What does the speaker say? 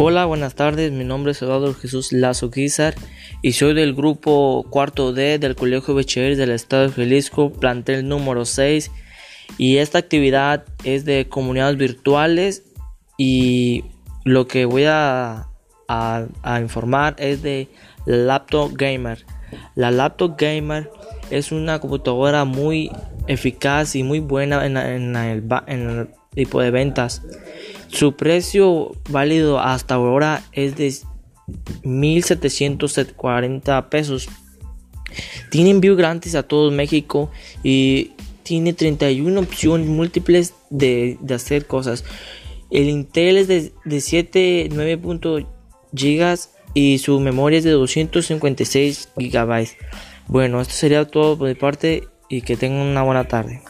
Hola, buenas tardes. Mi nombre es Eduardo Jesús Lazo Guizar y soy del grupo cuarto D del Colegio Becher del Estado de Jalisco, plantel número 6. Y esta actividad es de comunidades virtuales y lo que voy a, informar es de Laptop Gamer. La Laptop Gamer es una computadora muy eficaz y muy buena en el tipo de ventas. Su precio válido hasta ahora es de 1740 pesos. Tiene envío gratis a todo México y tiene 31 opciones múltiples de, hacer cosas. El Intel es de, de 7, 9. gigas y su memoria es de 256 gigabytes. Bueno, esto sería todo por mi parte y que tengan una buena tarde.